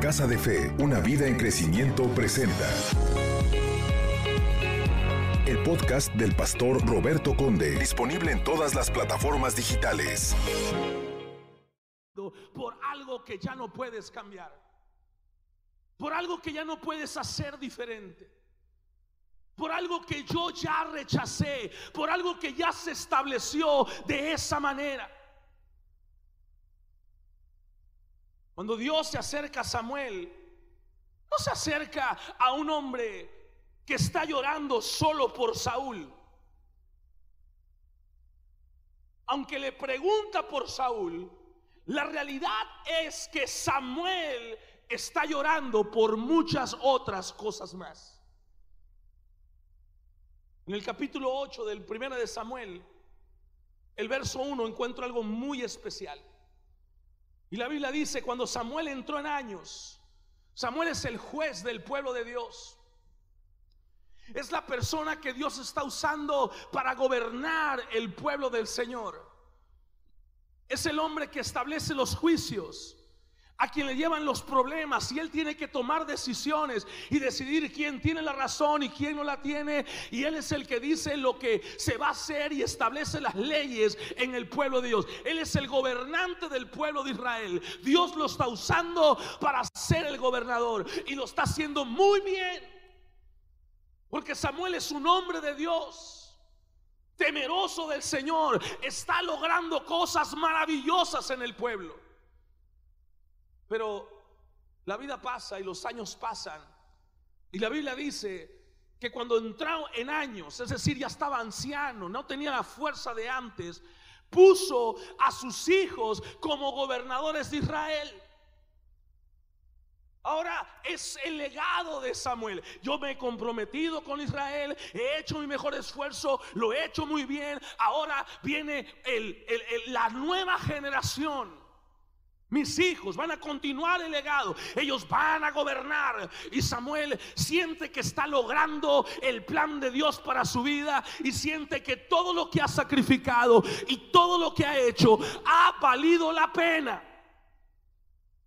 Casa de Fe, una vida en crecimiento presenta. El podcast del pastor Roberto Conde, disponible en todas las plataformas digitales. Por algo que ya no puedes cambiar. Por algo que ya no puedes hacer diferente. Por algo que yo ya rechacé. Por algo que ya se estableció de esa manera. Cuando Dios se acerca a Samuel, no se acerca a un hombre que está llorando solo por Saúl. Aunque le pregunta por Saúl, la realidad es que Samuel está llorando por muchas otras cosas más. En el capítulo 8 del primero de Samuel, el verso 1 encuentro algo muy especial. Y la Biblia dice, cuando Samuel entró en años, Samuel es el juez del pueblo de Dios. Es la persona que Dios está usando para gobernar el pueblo del Señor. Es el hombre que establece los juicios a quien le llevan los problemas y él tiene que tomar decisiones y decidir quién tiene la razón y quién no la tiene y él es el que dice lo que se va a hacer y establece las leyes en el pueblo de Dios. Él es el gobernante del pueblo de Israel. Dios lo está usando para ser el gobernador y lo está haciendo muy bien. Porque Samuel es un hombre de Dios temeroso del Señor, está logrando cosas maravillosas en el pueblo. Pero la vida pasa y los años pasan. Y la Biblia dice que cuando entró en años, es decir, ya estaba anciano, no tenía la fuerza de antes, puso a sus hijos como gobernadores de Israel. Ahora es el legado de Samuel. Yo me he comprometido con Israel, he hecho mi mejor esfuerzo, lo he hecho muy bien. Ahora viene la nueva generación mis hijos van a continuar el legado. Ellos van a gobernar. Y Samuel siente que está logrando el plan de Dios para su vida. Y siente que todo lo que ha sacrificado y todo lo que ha hecho ha valido la pena.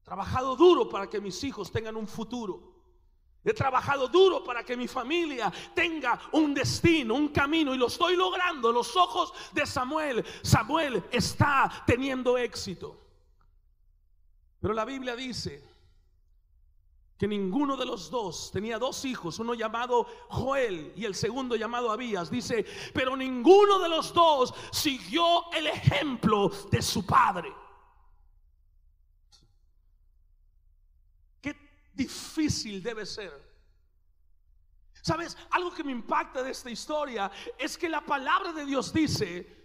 Trabajado duro para que mis hijos tengan un futuro. He trabajado duro para que mi familia tenga un destino, un camino y lo estoy logrando. Los ojos de Samuel, Samuel está teniendo éxito. Pero la Biblia dice que ninguno de los dos tenía dos hijos, uno llamado Joel y el segundo llamado Abías. Dice, pero ninguno de los dos siguió el ejemplo de su padre. Qué difícil debe ser. ¿Sabes? Algo que me impacta de esta historia es que la palabra de Dios dice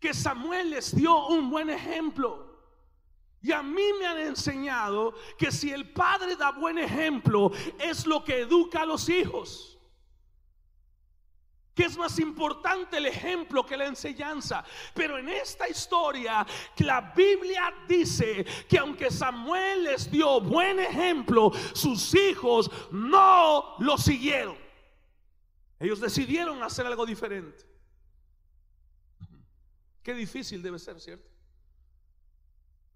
que Samuel les dio un buen ejemplo. Y a mí me han enseñado que si el padre da buen ejemplo, es lo que educa a los hijos. Que es más importante el ejemplo que la enseñanza. Pero en esta historia, la Biblia dice que aunque Samuel les dio buen ejemplo, sus hijos no lo siguieron. Ellos decidieron hacer algo diferente. Qué difícil debe ser, ¿cierto?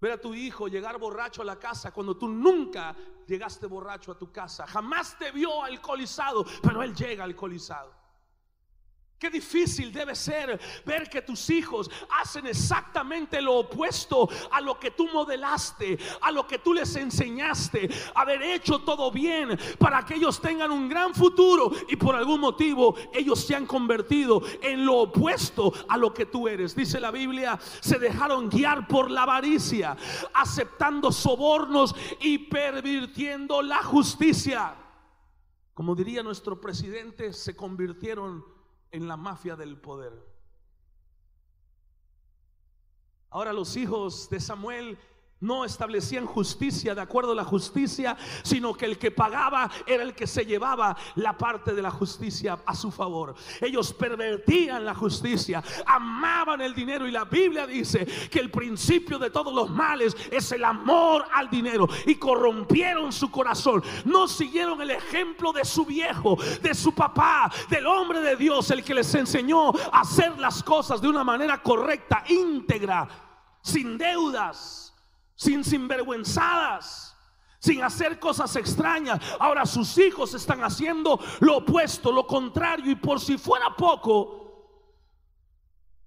Ver a tu hijo llegar borracho a la casa cuando tú nunca llegaste borracho a tu casa. Jamás te vio alcoholizado, pero él llega alcoholizado. Qué difícil debe ser ver que tus hijos hacen exactamente lo opuesto a lo que tú modelaste, a lo que tú les enseñaste, haber hecho todo bien para que ellos tengan un gran futuro y por algún motivo ellos se han convertido en lo opuesto a lo que tú eres. Dice la Biblia, se dejaron guiar por la avaricia, aceptando sobornos y pervirtiendo la justicia. Como diría nuestro presidente, se convirtieron en la mafia del poder. Ahora los hijos de Samuel no establecían justicia de acuerdo a la justicia, sino que el que pagaba era el que se llevaba la parte de la justicia a su favor. Ellos pervertían la justicia, amaban el dinero y la Biblia dice que el principio de todos los males es el amor al dinero y corrompieron su corazón. No siguieron el ejemplo de su viejo, de su papá, del hombre de Dios, el que les enseñó a hacer las cosas de una manera correcta, íntegra, sin deudas sin sinvergüenzadas, sin hacer cosas extrañas. Ahora sus hijos están haciendo lo opuesto, lo contrario, y por si fuera poco,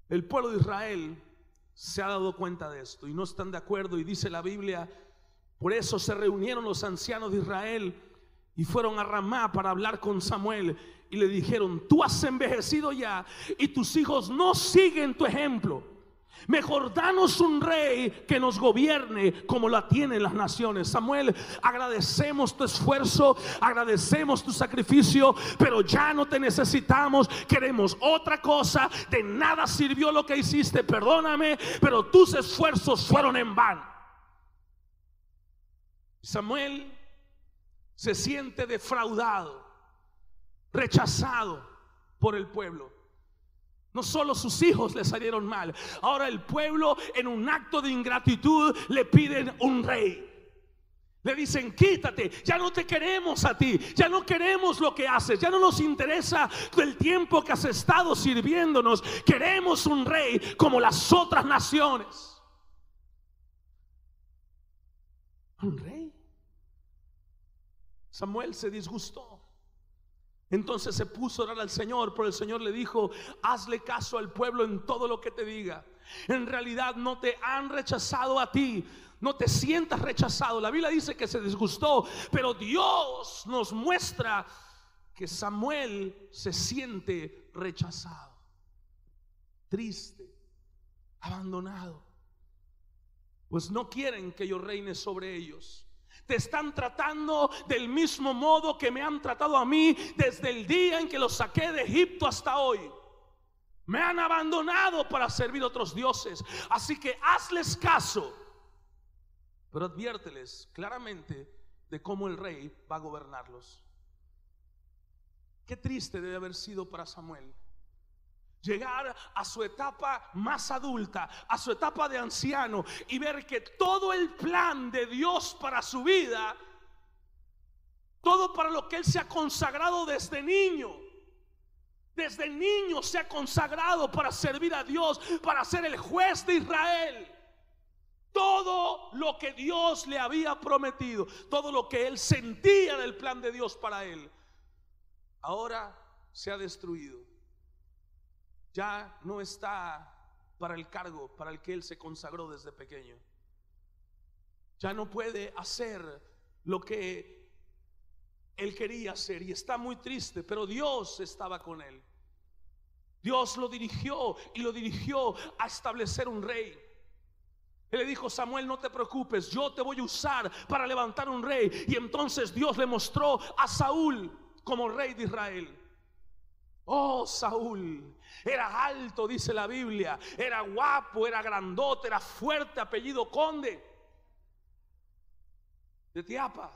el pueblo de Israel se ha dado cuenta de esto y no están de acuerdo y dice la Biblia, por eso se reunieron los ancianos de Israel y fueron a Ramá para hablar con Samuel y le dijeron, tú has envejecido ya y tus hijos no siguen tu ejemplo. Mejor danos un rey que nos gobierne como la tienen las naciones. Samuel, agradecemos tu esfuerzo, agradecemos tu sacrificio, pero ya no te necesitamos. Queremos otra cosa. De nada sirvió lo que hiciste, perdóname, pero tus esfuerzos fueron en vano. Samuel se siente defraudado, rechazado por el pueblo. No solo sus hijos le salieron mal, ahora el pueblo en un acto de ingratitud le piden un rey. Le dicen, quítate, ya no te queremos a ti, ya no queremos lo que haces, ya no nos interesa el tiempo que has estado sirviéndonos, queremos un rey como las otras naciones. Un rey. Samuel se disgustó. Entonces se puso a orar al Señor, pero el Señor le dijo, hazle caso al pueblo en todo lo que te diga. En realidad no te han rechazado a ti, no te sientas rechazado. La Biblia dice que se disgustó, pero Dios nos muestra que Samuel se siente rechazado, triste, abandonado. Pues no quieren que yo reine sobre ellos te están tratando del mismo modo que me han tratado a mí desde el día en que los saqué de Egipto hasta hoy. Me han abandonado para servir a otros dioses. Así que hazles caso. Pero adviérteles claramente de cómo el rey va a gobernarlos. Qué triste debe haber sido para Samuel llegar a su etapa más adulta, a su etapa de anciano y ver que todo el plan de Dios para su vida, todo para lo que él se ha consagrado desde niño, desde niño se ha consagrado para servir a Dios, para ser el juez de Israel. Todo lo que Dios le había prometido, todo lo que él sentía del plan de Dios para él, ahora se ha destruido ya no está para el cargo para el que él se consagró desde pequeño. Ya no puede hacer lo que él quería hacer y está muy triste, pero Dios estaba con él. Dios lo dirigió y lo dirigió a establecer un rey. Él le dijo, Samuel, no te preocupes, yo te voy a usar para levantar un rey. Y entonces Dios le mostró a Saúl como rey de Israel. Oh, Saúl era alto, dice la Biblia, era guapo, era grandote, era fuerte, apellido conde de Tiapa.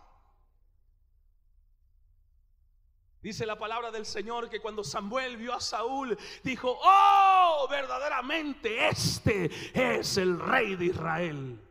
Dice la palabra del Señor que cuando Samuel vio a Saúl, dijo, oh, verdaderamente este es el rey de Israel.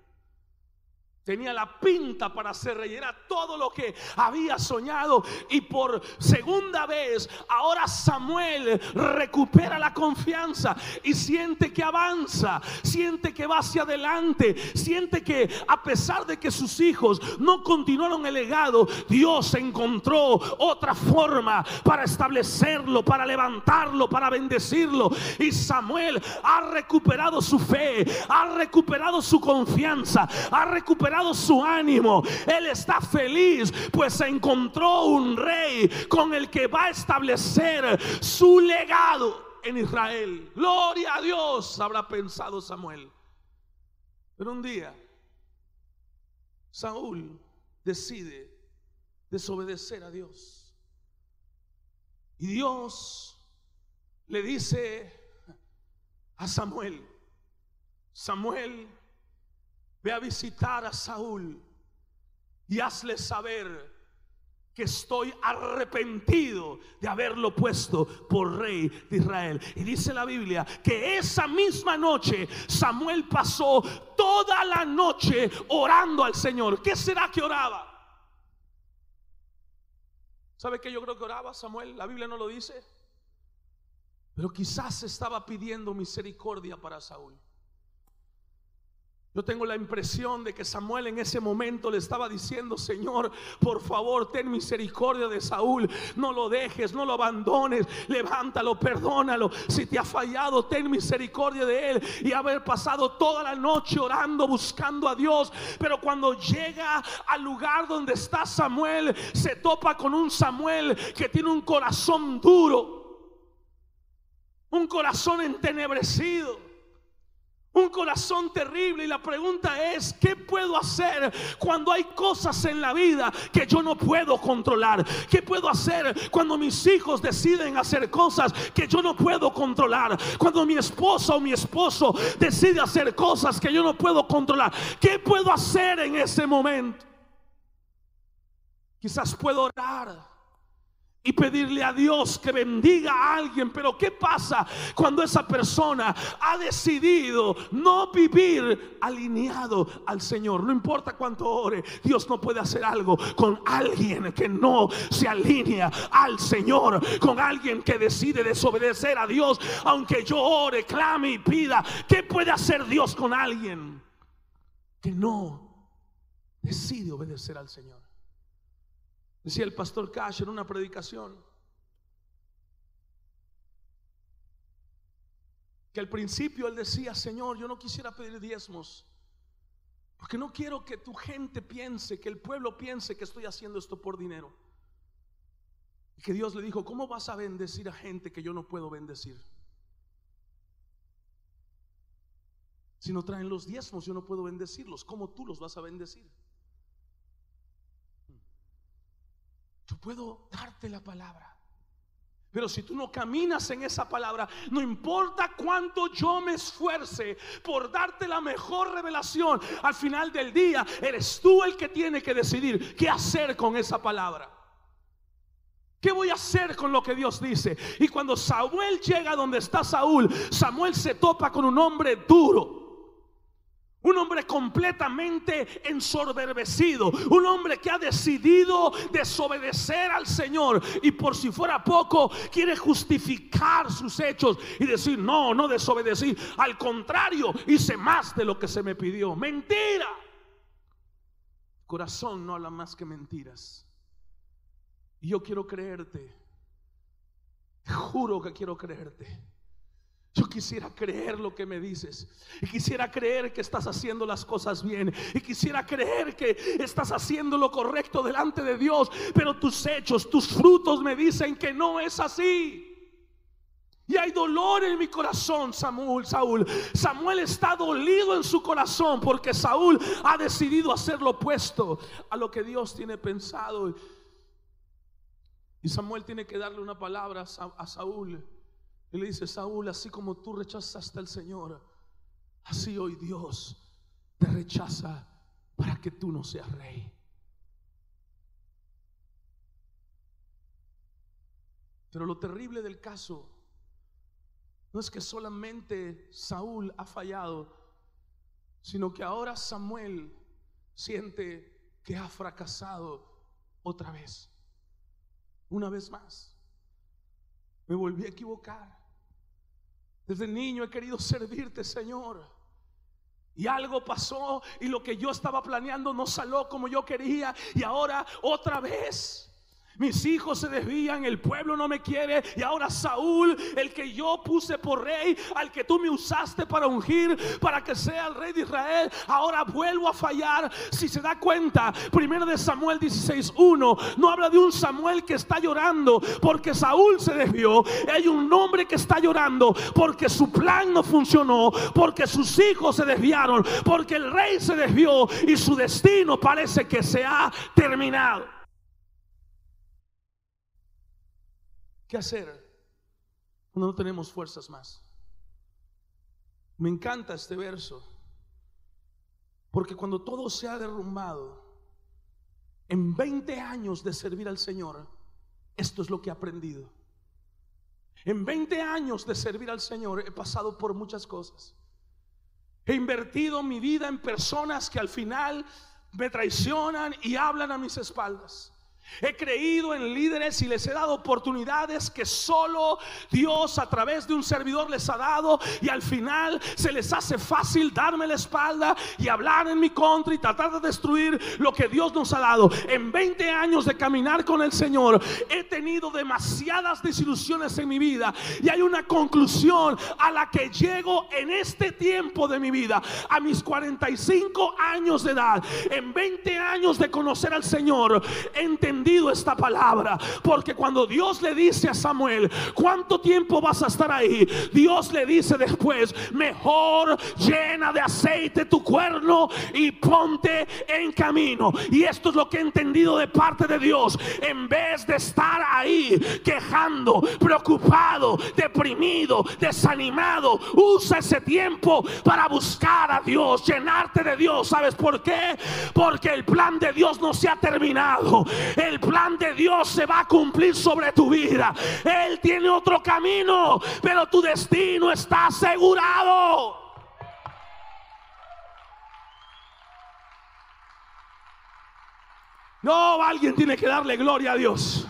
Tenía la pinta para ser rey, todo lo que había soñado. Y por segunda vez, ahora Samuel recupera la confianza y siente que avanza, siente que va hacia adelante, siente que a pesar de que sus hijos no continuaron el legado, Dios encontró otra forma para establecerlo, para levantarlo, para bendecirlo. Y Samuel ha recuperado su fe, ha recuperado su confianza, ha recuperado su ánimo. Él está feliz, pues se encontró un rey con el que va a establecer su legado en Israel. Gloria a Dios, habrá pensado Samuel. Pero un día, Saúl decide desobedecer a Dios. Y Dios le dice a Samuel, Samuel, Ve a visitar a Saúl y hazle saber que estoy arrepentido de haberlo puesto por rey de Israel. Y dice la Biblia que esa misma noche Samuel pasó toda la noche orando al Señor. ¿Qué será que oraba? ¿Sabe qué yo creo que oraba Samuel? La Biblia no lo dice. Pero quizás estaba pidiendo misericordia para Saúl. Yo tengo la impresión de que Samuel en ese momento le estaba diciendo, Señor, por favor, ten misericordia de Saúl. No lo dejes, no lo abandones. Levántalo, perdónalo. Si te ha fallado, ten misericordia de él. Y haber pasado toda la noche orando, buscando a Dios. Pero cuando llega al lugar donde está Samuel, se topa con un Samuel que tiene un corazón duro. Un corazón entenebrecido un corazón terrible y la pregunta es, ¿qué puedo hacer cuando hay cosas en la vida que yo no puedo controlar? ¿Qué puedo hacer cuando mis hijos deciden hacer cosas que yo no puedo controlar? Cuando mi esposa o mi esposo decide hacer cosas que yo no puedo controlar. ¿Qué puedo hacer en ese momento? Quizás puedo orar y pedirle a Dios que bendiga a alguien. Pero ¿qué pasa cuando esa persona ha decidido no vivir alineado al Señor? No importa cuánto ore, Dios no puede hacer algo con alguien que no se alinea al Señor, con alguien que decide desobedecer a Dios, aunque yo ore, clame y pida. ¿Qué puede hacer Dios con alguien que no decide obedecer al Señor? Decía el pastor Cash en una predicación que al principio él decía, Señor, yo no quisiera pedir diezmos, porque no quiero que tu gente piense, que el pueblo piense que estoy haciendo esto por dinero. Y que Dios le dijo, ¿cómo vas a bendecir a gente que yo no puedo bendecir? Si no traen los diezmos, yo no puedo bendecirlos. ¿Cómo tú los vas a bendecir? Yo puedo darte la palabra. Pero si tú no caminas en esa palabra, no importa cuánto yo me esfuerce por darte la mejor revelación, al final del día eres tú el que tiene que decidir qué hacer con esa palabra. ¿Qué voy a hacer con lo que Dios dice? Y cuando Samuel llega donde está Saúl, Samuel se topa con un hombre duro. Un hombre completamente ensoberbecido. Un hombre que ha decidido desobedecer al Señor. Y por si fuera poco, quiere justificar sus hechos y decir, no, no desobedecí. Al contrario, hice más de lo que se me pidió. Mentira. Corazón no habla más que mentiras. Y yo quiero creerte. juro que quiero creerte yo quisiera creer lo que me dices. Y quisiera creer que estás haciendo las cosas bien. Y quisiera creer que estás haciendo lo correcto delante de Dios. Pero tus hechos, tus frutos me dicen que no es así. Y hay dolor en mi corazón, Samuel, Saúl. Samuel está dolido en su corazón porque Saúl ha decidido hacer lo opuesto a lo que Dios tiene pensado. Y Samuel tiene que darle una palabra a Saúl. Y le dice, Saúl, así como tú rechazaste al Señor, así hoy Dios te rechaza para que tú no seas rey. Pero lo terrible del caso no es que solamente Saúl ha fallado, sino que ahora Samuel siente que ha fracasado otra vez, una vez más. Me volví a equivocar. Desde niño he querido servirte, Señor. Y algo pasó y lo que yo estaba planeando no salió como yo quería. Y ahora otra vez mis hijos se desvían, el pueblo no me quiere. Y ahora Saúl, el que yo puse por rey, al que tú me usaste para ungir, para que sea el rey de Israel, ahora vuelvo a fallar. Si se da cuenta, primero de Samuel 16.1, no habla de un Samuel que está llorando porque Saúl se desvió. Hay un hombre que está llorando porque su plan no funcionó, porque sus hijos se desviaron, porque el rey se desvió y su destino parece que se ha terminado. ¿Qué hacer cuando no tenemos fuerzas más? Me encanta este verso, porque cuando todo se ha derrumbado, en 20 años de servir al Señor, esto es lo que he aprendido. En 20 años de servir al Señor he pasado por muchas cosas. He invertido mi vida en personas que al final me traicionan y hablan a mis espaldas. He creído en líderes y les he dado oportunidades que solo Dios a través de un servidor les ha dado. Y al final se les hace fácil darme la espalda y hablar en mi contra y tratar de destruir lo que Dios nos ha dado. En 20 años de caminar con el Señor he tenido demasiadas desilusiones en mi vida. Y hay una conclusión a la que llego en este tiempo de mi vida, a mis 45 años de edad, en 20 años de conocer al Señor, esta palabra. Porque cuando Dios le dice a Samuel, ¿cuánto tiempo vas a estar ahí? Dios le dice después, mejor llena de aceite tu cuerno y ponte en camino. Y esto es lo que he entendido de parte de Dios. En vez de estar ahí quejando, preocupado, deprimido, desanimado, usa ese tiempo para buscar a Dios, llenarte de Dios. ¿Sabes por qué? Porque el plan de Dios no se ha terminado. El plan de Dios se va a cumplir sobre tu vida. Él tiene otro camino, pero tu destino está asegurado. No, alguien tiene que darle gloria a Dios.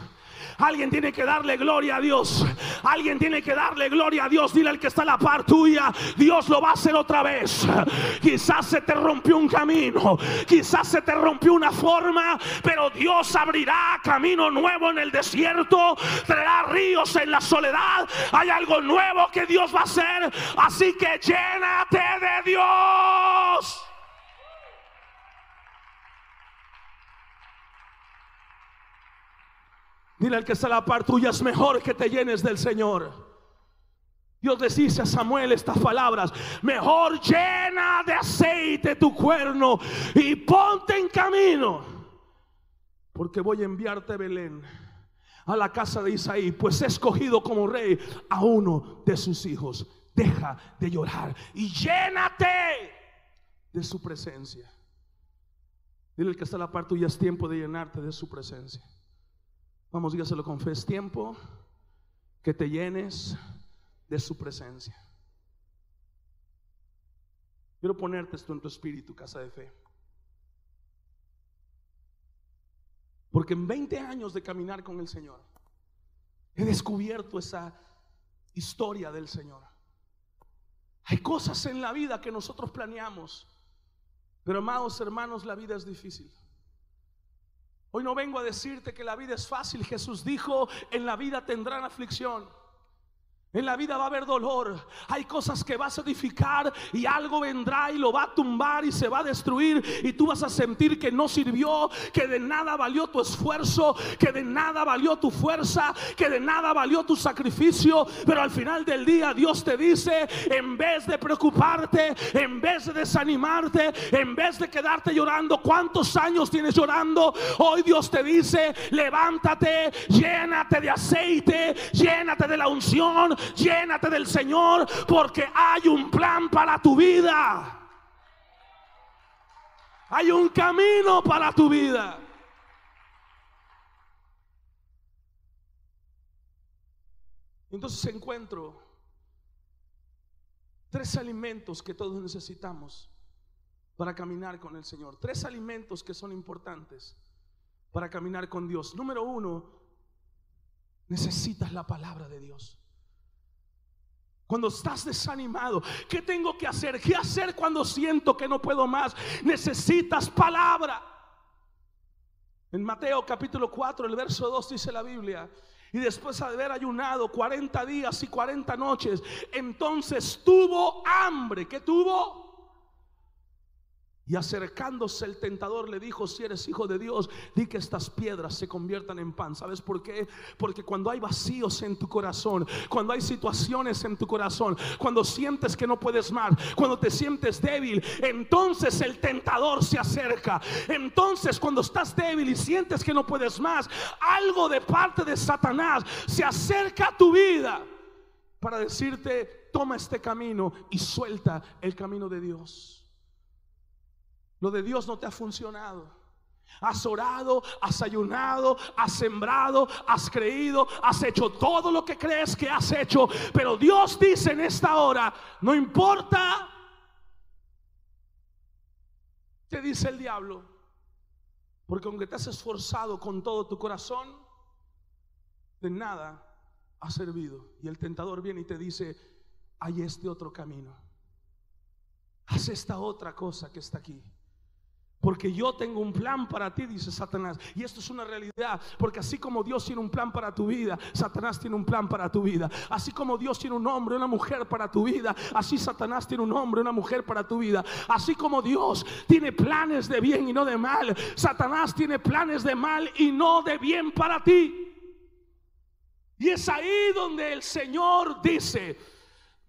Alguien tiene que darle gloria a Dios. Alguien tiene que darle gloria a Dios. Dile al que está a la par tuya, Dios lo va a hacer otra vez. Quizás se te rompió un camino, quizás se te rompió una forma, pero Dios abrirá camino nuevo en el desierto, traerá ríos en la soledad. Hay algo nuevo que Dios va a hacer. Así que llénate de Dios. Dile al que está a la par tuya, es mejor que te llenes del Señor. Dios le dice a Samuel estas palabras, mejor llena de aceite tu cuerno y ponte en camino, porque voy a enviarte a Belén, a la casa de Isaí, pues he escogido como rey a uno de sus hijos. Deja de llorar y llénate de su presencia. Dile al que está a la par tuya, es tiempo de llenarte de su presencia. Vamos, dígaselo con fe. Es tiempo que te llenes de su presencia. Quiero ponerte esto en tu espíritu, casa de fe. Porque en 20 años de caminar con el Señor, he descubierto esa historia del Señor. Hay cosas en la vida que nosotros planeamos, pero amados hermanos, la vida es difícil. Hoy no vengo a decirte que la vida es fácil. Jesús dijo, en la vida tendrán aflicción. En la vida va a haber dolor. Hay cosas que vas a edificar y algo vendrá y lo va a tumbar y se va a destruir. Y tú vas a sentir que no sirvió, que de nada valió tu esfuerzo, que de nada valió tu fuerza, que de nada valió tu sacrificio. Pero al final del día Dios te dice, en vez de preocuparte, en vez de desanimarte, en vez de quedarte llorando, ¿cuántos años tienes llorando? Hoy Dios te dice, levántate, llénate de aceite, llénate de la unción llénate del Señor porque hay un plan para tu vida. Hay un camino para tu vida. Entonces encuentro tres alimentos que todos necesitamos para caminar con el Señor. Tres alimentos que son importantes para caminar con Dios. Número uno, necesitas la palabra de Dios. Cuando estás desanimado, ¿qué tengo que hacer? ¿Qué hacer cuando siento que no puedo más? Necesitas palabra. En Mateo capítulo 4, el verso 2 dice la Biblia, y después de haber ayunado 40 días y 40 noches, entonces tuvo hambre. ¿Qué tuvo? Y acercándose el tentador le dijo, si eres hijo de Dios, di que estas piedras se conviertan en pan. ¿Sabes por qué? Porque cuando hay vacíos en tu corazón, cuando hay situaciones en tu corazón, cuando sientes que no puedes más, cuando te sientes débil, entonces el tentador se acerca. Entonces cuando estás débil y sientes que no puedes más, algo de parte de Satanás se acerca a tu vida para decirte, toma este camino y suelta el camino de Dios. Lo de Dios no te ha funcionado. Has orado, has ayunado, has sembrado, has creído, has hecho todo lo que crees que has hecho. Pero Dios dice en esta hora, no importa, te dice el diablo, Porque aunque te has esforzado con todo tu corazón, de nada ha servido. Y el tentador viene y te dice, hay este otro camino. Haz esta otra cosa que está aquí. Porque yo tengo un plan para ti, dice Satanás. Y esto es una realidad. Porque así como Dios tiene un plan para tu vida, Satanás tiene un plan para tu vida. Así como Dios tiene un hombre, una mujer para tu vida, así Satanás tiene un hombre, una mujer para tu vida. Así como Dios tiene planes de bien y no de mal, Satanás tiene planes de mal y no de bien para ti. Y es ahí donde el Señor dice,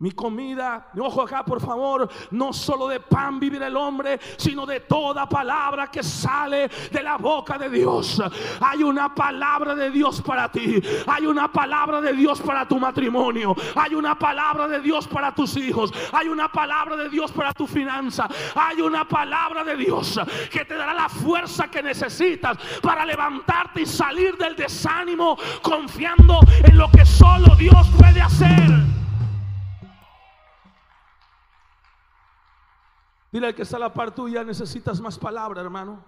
mi comida, ojo acá por favor, no solo de pan vivir el hombre, sino de toda palabra que sale de la boca de Dios. Hay una palabra de Dios para ti, hay una palabra de Dios para tu matrimonio, hay una palabra de Dios para tus hijos, hay una palabra de Dios para tu finanza, hay una palabra de Dios que te dará la fuerza que necesitas para levantarte y salir del desánimo confiando en lo que solo Dios puede hacer. Dile al que está a la par tuya, necesitas más palabra, hermano.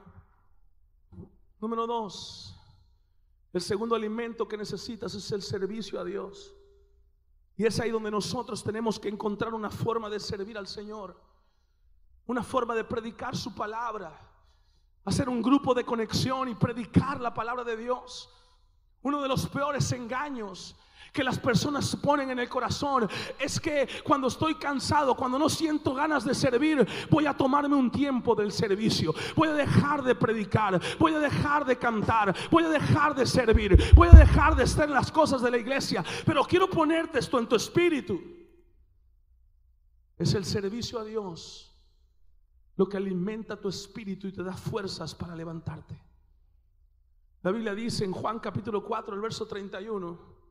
Número dos, el segundo alimento que necesitas es el servicio a Dios. Y es ahí donde nosotros tenemos que encontrar una forma de servir al Señor, una forma de predicar su palabra, hacer un grupo de conexión y predicar la palabra de Dios. Uno de los peores engaños que las personas ponen en el corazón es que cuando estoy cansado, cuando no siento ganas de servir, voy a tomarme un tiempo del servicio. Voy a dejar de predicar, voy a dejar de cantar, voy a dejar de servir, voy a dejar de estar en las cosas de la iglesia. Pero quiero ponerte esto en tu espíritu. Es el servicio a Dios lo que alimenta tu espíritu y te da fuerzas para levantarte. La Biblia dice en Juan capítulo 4, el verso 31.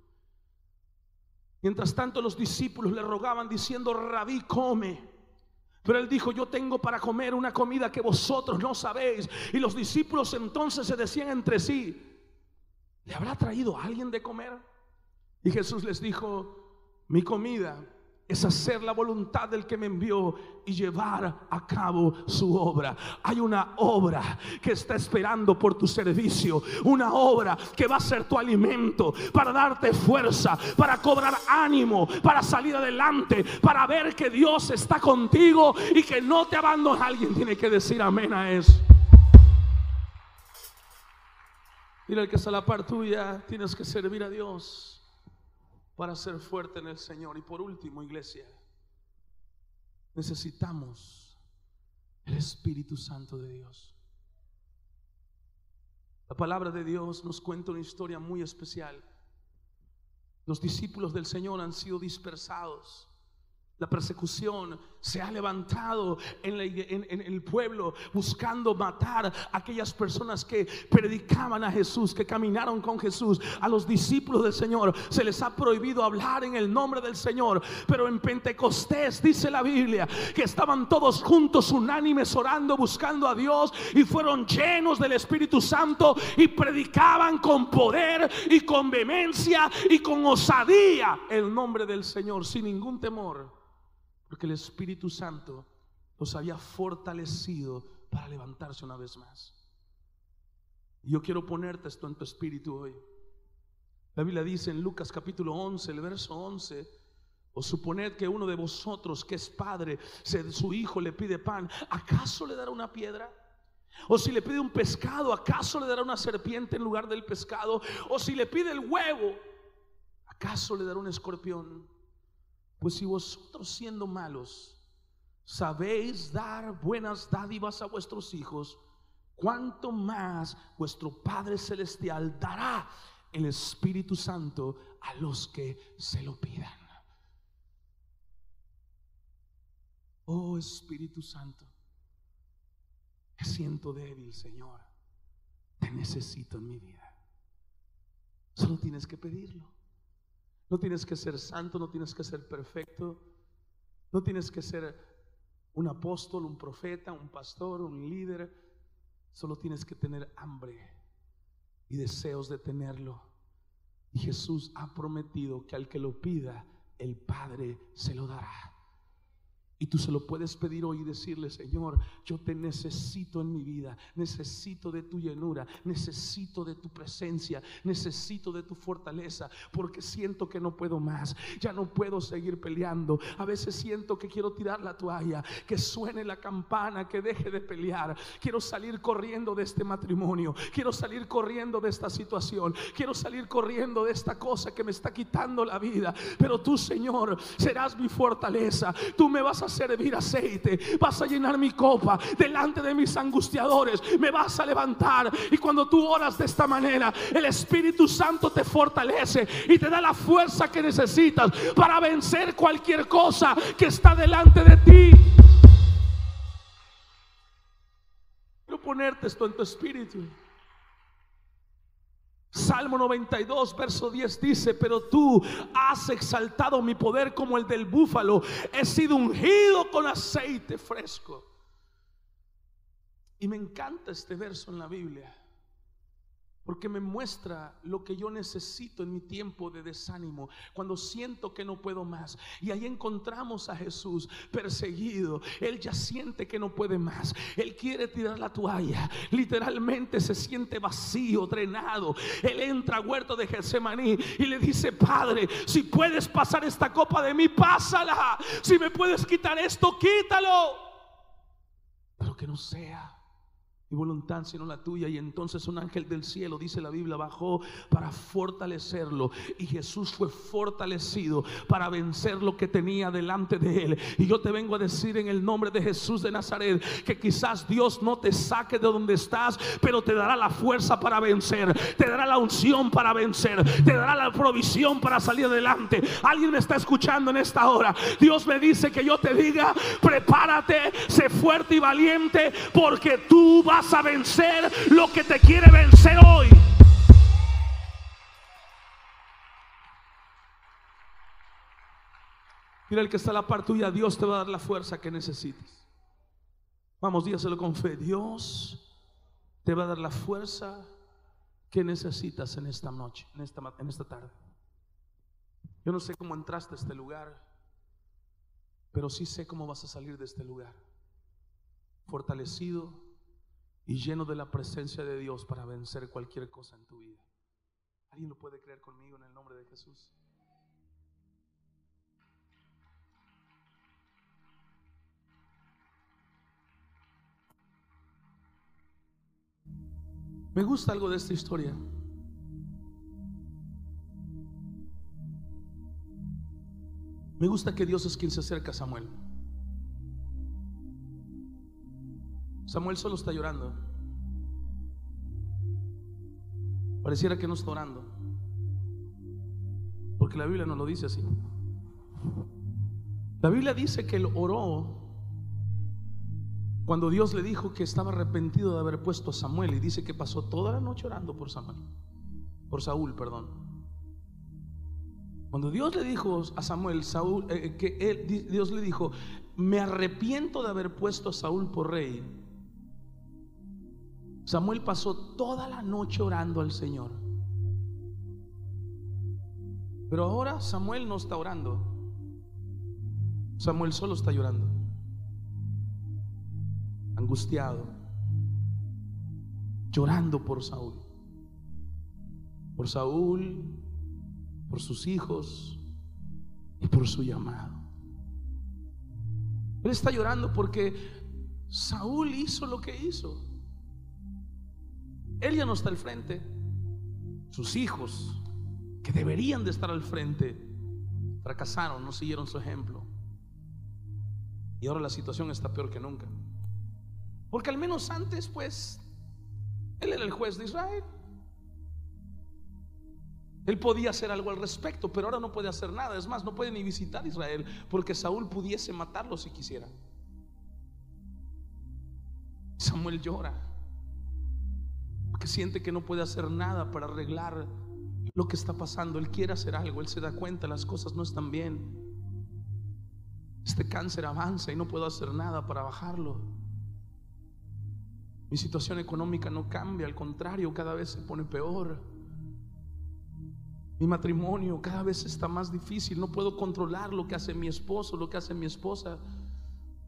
Mientras tanto los discípulos le rogaban diciendo, rabí, come. Pero él dijo, yo tengo para comer una comida que vosotros no sabéis. Y los discípulos entonces se decían entre sí, ¿le habrá traído alguien de comer? Y Jesús les dijo, mi comida es hacer la voluntad del que me envió y llevar a cabo su obra. Hay una obra que está esperando por tu servicio, una obra que va a ser tu alimento para darte fuerza, para cobrar ánimo, para salir adelante, para ver que Dios está contigo y que no te abandona. Alguien tiene que decir amén a eso. Mira el que está a la par tuya, tienes que servir a Dios para ser fuerte en el Señor. Y por último, iglesia, necesitamos el Espíritu Santo de Dios. La palabra de Dios nos cuenta una historia muy especial. Los discípulos del Señor han sido dispersados la persecución se ha levantado en, el pueblo buscando matar a aquellas personas que predicaban a Jesús, que caminaron con Jesús. A los discípulos del Señor se les ha prohibido hablar en el nombre del Señor. Pero en Pentecostés dice la Biblia que estaban todos juntos unánimes orando, buscando a Dios y fueron llenos del Espíritu Santo y predicaban con poder y con vehemencia y con osadía el nombre del Señor sin ningún temor. Porque el Espíritu Santo los había fortalecido para levantarse una vez más. Y yo quiero ponerte esto en tu espíritu hoy. La Biblia dice en Lucas capítulo 11, el verso 11, o suponed que uno de vosotros que es padre, su hijo le pide pan, ¿acaso le dará una piedra? O si le pide un pescado, ¿acaso le dará una serpiente en lugar del pescado? O si le pide el huevo, ¿acaso le dará un escorpión? Pues si vosotros siendo malos sabéis dar buenas dádivas a vuestros hijos, cuánto más vuestro Padre Celestial dará el Espíritu Santo a los que se lo pidan. Oh Espíritu Santo, me siento débil, Señor. Te necesito en mi vida. Solo tienes que pedirlo. No tienes que ser santo, no tienes que ser perfecto, no tienes que ser un apóstol, un profeta, un pastor, un líder. Solo tienes que tener hambre y deseos de tenerlo. Y Jesús ha prometido que al que lo pida, el Padre se lo dará. Y tú se lo puedes pedir hoy y decirle, Señor, yo te necesito en mi vida, necesito de tu llenura, necesito de tu presencia, necesito de tu fortaleza, porque siento que no puedo más, ya no puedo seguir peleando. A veces siento que quiero tirar la toalla, que suene la campana, que deje de pelear. Quiero salir corriendo de este matrimonio, quiero salir corriendo de esta situación, quiero salir corriendo de esta cosa que me está quitando la vida. Pero tú, Señor, serás mi fortaleza, tú me vas a servir aceite, vas a llenar mi copa delante de mis angustiadores, me vas a levantar. Y cuando tú oras de esta manera, el Espíritu Santo te fortalece y te da la fuerza que necesitas para vencer cualquier cosa que está delante de ti. Quiero ponerte esto en tu espíritu. Salmo 92, verso 10 dice, pero tú has exaltado mi poder como el del búfalo. He sido ungido con aceite fresco. Y me encanta este verso en la Biblia porque me muestra lo que yo necesito en mi tiempo de desánimo, cuando siento que no puedo más. Y ahí encontramos a Jesús perseguido. Él ya siente que no puede más. Él quiere tirar la toalla. Literalmente se siente vacío, drenado. Él entra a huerto de Getsemaní y le dice, Padre, si puedes pasar esta copa de mí, pásala. Si me puedes quitar esto, quítalo. Pero que no sea y voluntad sino la tuya. Y entonces un ángel del cielo, dice la Biblia, bajó para fortalecerlo. Y Jesús fue fortalecido para vencer lo que tenía delante de él. Y yo te vengo a decir en el nombre de Jesús de Nazaret que quizás Dios no te saque de donde estás, pero te dará la fuerza para vencer, te dará la unción para vencer, te dará la provisión para salir adelante. Alguien me está escuchando en esta hora. Dios me dice que yo te diga, prepárate, sé fuerte y valiente, porque tú vas a vencer lo que te quiere vencer hoy. Mira el que está a la par tuya, Dios te va a dar la fuerza que necesites. Vamos, dígaselo con fe. Dios te va a dar la fuerza que necesitas en esta noche, en esta, en esta tarde. Yo no sé cómo entraste a este lugar, pero sí sé cómo vas a salir de este lugar. Fortalecido, y lleno de la presencia de Dios para vencer cualquier cosa en tu vida. ¿Alguien lo puede creer conmigo en el nombre de Jesús? Me gusta algo de esta historia. Me gusta que Dios es quien se acerca a Samuel. Samuel solo está llorando. Pareciera que no está orando. Porque la Biblia no lo dice así. La Biblia dice que él oró cuando Dios le dijo que estaba arrepentido de haber puesto a Samuel y dice que pasó toda la noche orando por Samuel, por Saúl, perdón. Cuando Dios le dijo a Samuel, Saúl, eh, que él, Dios le dijo, me arrepiento de haber puesto a Saúl por rey, Samuel pasó toda la noche orando al Señor. Pero ahora Samuel no está orando. Samuel solo está llorando. Angustiado. Llorando por Saúl. Por Saúl, por sus hijos y por su llamado. Él está llorando porque Saúl hizo lo que hizo. Él ya no está al frente. Sus hijos, que deberían de estar al frente, fracasaron, no siguieron su ejemplo. Y ahora la situación está peor que nunca. Porque al menos antes, pues, Él era el juez de Israel. Él podía hacer algo al respecto, pero ahora no puede hacer nada. Es más, no puede ni visitar Israel porque Saúl pudiese matarlo si quisiera. Samuel llora que siente que no puede hacer nada para arreglar lo que está pasando. Él quiere hacer algo, él se da cuenta, las cosas no están bien. Este cáncer avanza y no puedo hacer nada para bajarlo. Mi situación económica no cambia, al contrario, cada vez se pone peor. Mi matrimonio cada vez está más difícil, no puedo controlar lo que hace mi esposo, lo que hace mi esposa.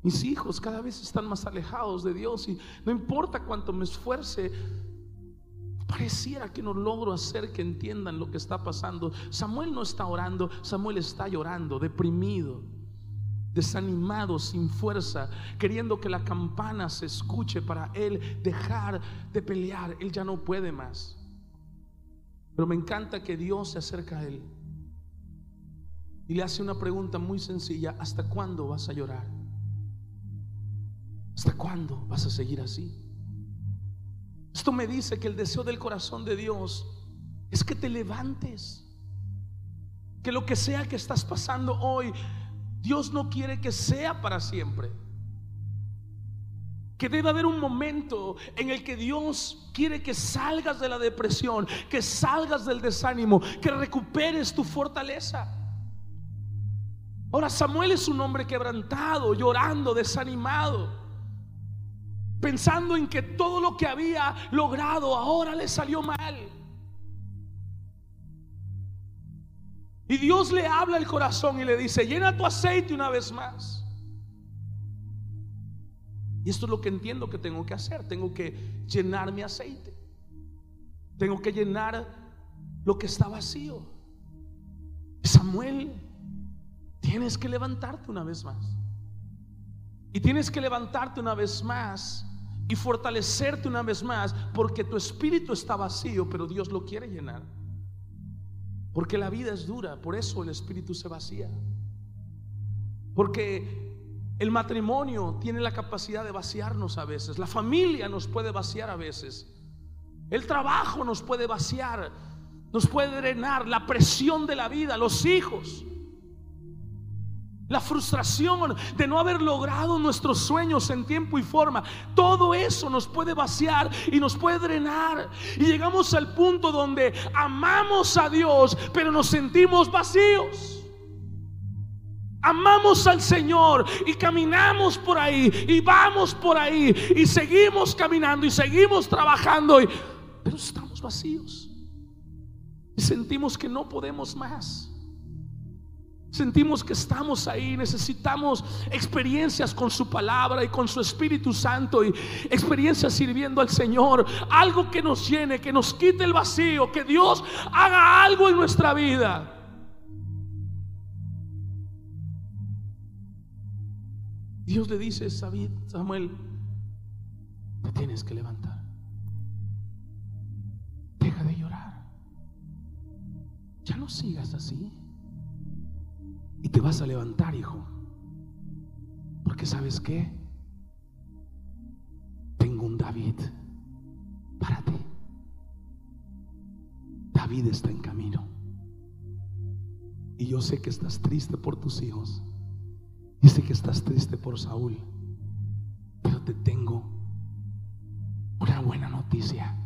Mis hijos cada vez están más alejados de Dios y no importa cuánto me esfuerce, pareciera que no logro hacer que entiendan lo que está pasando. Samuel no está orando, Samuel está llorando, deprimido, desanimado, sin fuerza, queriendo que la campana se escuche para él dejar de pelear. Él ya no puede más. Pero me encanta que Dios se acerca a él y le hace una pregunta muy sencilla, ¿hasta cuándo vas a llorar? ¿Hasta cuándo vas a seguir así? Esto me dice que el deseo del corazón de Dios es que te levantes. Que lo que sea que estás pasando hoy, Dios no quiere que sea para siempre. Que debe haber un momento en el que Dios quiere que salgas de la depresión, que salgas del desánimo, que recuperes tu fortaleza. Ahora Samuel es un hombre quebrantado, llorando, desanimado, pensando en que todo lo que había logrado ahora le salió mal. Y Dios le habla al corazón y le dice, llena tu aceite una vez más. Y esto es lo que entiendo que tengo que hacer. Tengo que llenar mi aceite. Tengo que llenar lo que está vacío. Samuel Tienes que levantarte una vez más. Y tienes que levantarte una vez más y fortalecerte una vez más porque tu espíritu está vacío, pero Dios lo quiere llenar. Porque la vida es dura, por eso el espíritu se vacía. Porque el matrimonio tiene la capacidad de vaciarnos a veces, la familia nos puede vaciar a veces, el trabajo nos puede vaciar, nos puede drenar, la presión de la vida, los hijos la frustración de no haber logrado nuestros sueños en tiempo y forma, todo eso nos puede vaciar y nos puede drenar. Y llegamos al punto donde amamos a Dios, pero nos sentimos vacíos. Amamos al Señor y caminamos por ahí y vamos por ahí y seguimos caminando y seguimos trabajando, pero estamos vacíos. Y sentimos que no podemos más. Sentimos que estamos ahí, necesitamos experiencias con su palabra y con su Espíritu Santo y experiencias sirviendo al Señor. Algo que nos llene, que nos quite el vacío, que Dios haga algo en nuestra vida. Dios le dice, Samuel, te tienes que levantar. Deja de llorar. Ya no sigas así. Y te vas a levantar, hijo. Porque sabes qué? Tengo un David para ti. David está en camino. Y yo sé que estás triste por tus hijos. Y sé que estás triste por Saúl. Pero te tengo una buena noticia.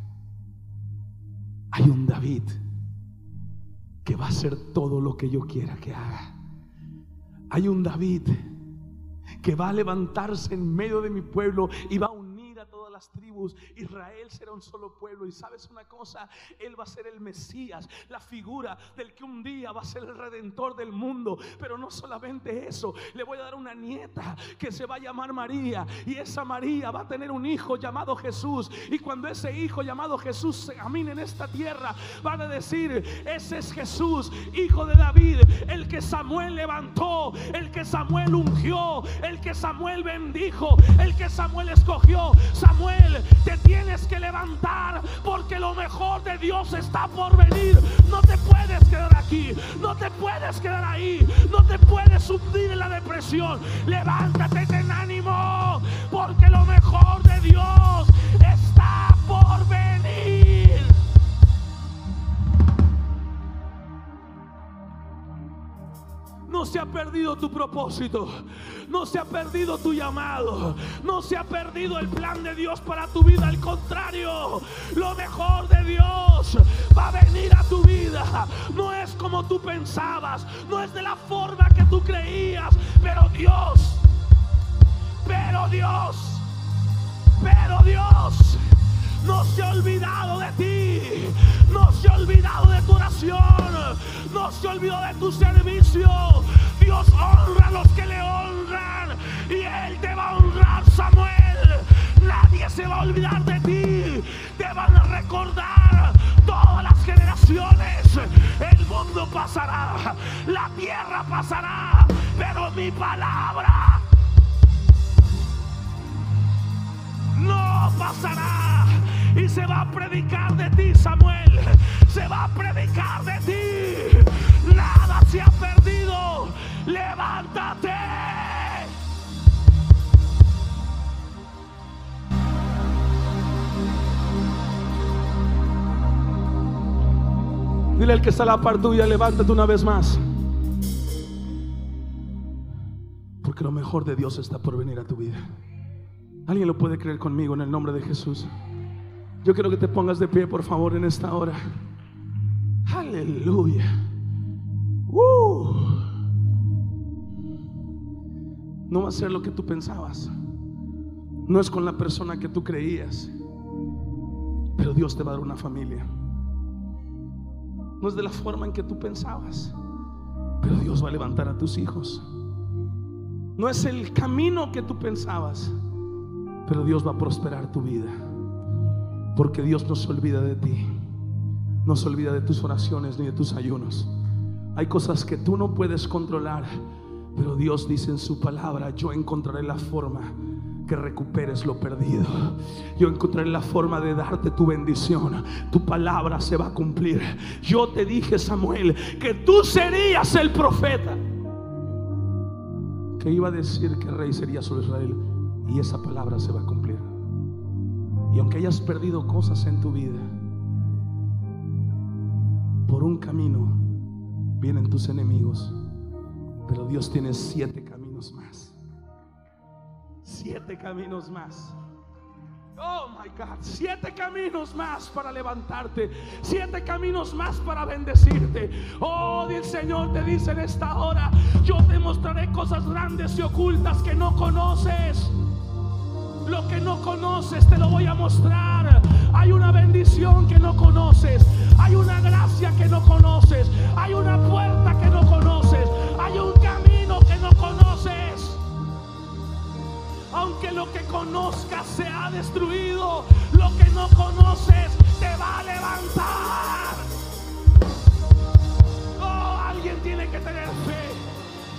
Hay un David que va a hacer todo lo que yo quiera que haga. Hay un David que va a levantarse en medio de mi pueblo y va a las tribus. Israel será un solo pueblo. Y sabes una cosa, Él va a ser el Mesías, la figura del que un día va a ser el redentor del mundo. Pero no solamente eso, le voy a dar una nieta que se va a llamar María. Y esa María va a tener un hijo llamado Jesús. Y cuando ese hijo llamado Jesús se camine en esta tierra, van a decir, ese es Jesús, hijo de David, el que Samuel levantó, el que Samuel ungió, el que Samuel bendijo, el que Samuel escogió. Samuel, te tienes que levantar porque lo mejor de Dios está por venir. No te puedes quedar aquí, no te puedes quedar ahí, no te puedes hundir en la depresión. Levántate en ánimo porque lo mejor de Dios está por venir. No se ha perdido tu propósito. No se ha perdido tu llamado. No se ha perdido el plan de Dios para tu vida. Al contrario, lo mejor de Dios va a venir a tu vida. No es como tú pensabas. No es de la forma que tú creías. Pero Dios, pero Dios, pero Dios no se ha olvidado de ti, no se ha olvidado de tu oración, no se olvidó de tu servicio. Pasará, la tierra pasará, pero mi palabra no pasará. Y se va a predicar de ti, Samuel. Se va a predicar de ti. Nada se ha perdido. Levántate. Dile al que está a la par tuya, levántate una vez más. Porque lo mejor de Dios está por venir a tu vida. ¿Alguien lo puede creer conmigo en el nombre de Jesús? Yo quiero que te pongas de pie, por favor, en esta hora. Aleluya. Uh. No va a ser lo que tú pensabas. No es con la persona que tú creías. Pero Dios te va a dar una familia. No es de la forma en que tú pensabas. Pero Dios va a levantar a tus hijos. No es el camino que tú pensabas. Pero Dios va a prosperar tu vida. Porque Dios no se olvida de ti. No se olvida de tus oraciones ni de tus ayunos. Hay cosas que tú no puedes controlar. Pero Dios dice en su palabra, yo encontraré la forma que recuperes lo perdido. Yo encontraré la forma de darte tu bendición. Tu palabra se va a cumplir. Yo te dije, Samuel, que tú serías el profeta. Que iba a decir que rey sería sobre Israel. Y esa palabra se va a cumplir. Y aunque hayas perdido cosas en tu vida, por un camino vienen tus enemigos. Pero Dios tiene siete caminos. Siete caminos más. Oh my God, siete caminos más para levantarte, siete caminos más para bendecirte. Oh, el Señor te dice en esta hora: Yo te mostraré cosas grandes y ocultas que no conoces. Lo que no conoces te lo voy a mostrar. Hay una bendición que no conoces. Hay una gracia que no conoces. Hay una puerta que no conoces. Hay un camino Aunque lo que conozcas se ha destruido, lo que no conoces te va a levantar. Oh, alguien tiene que tener fe.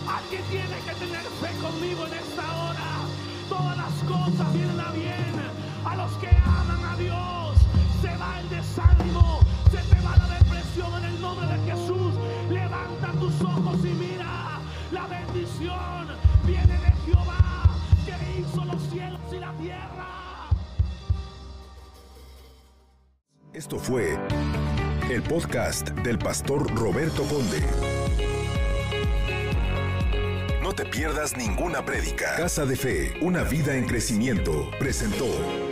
Alguien tiene que tener fe conmigo en esta hora. Todas las cosas vienen a bien a los que aman a Dios. Se va el desánimo, se te va la depresión en el nombre de Jesús. Levanta tus ojos y mira. La bendición viene de Esto fue el podcast del pastor Roberto Conde. No te pierdas ninguna prédica. Casa de Fe, una vida en crecimiento, presentó.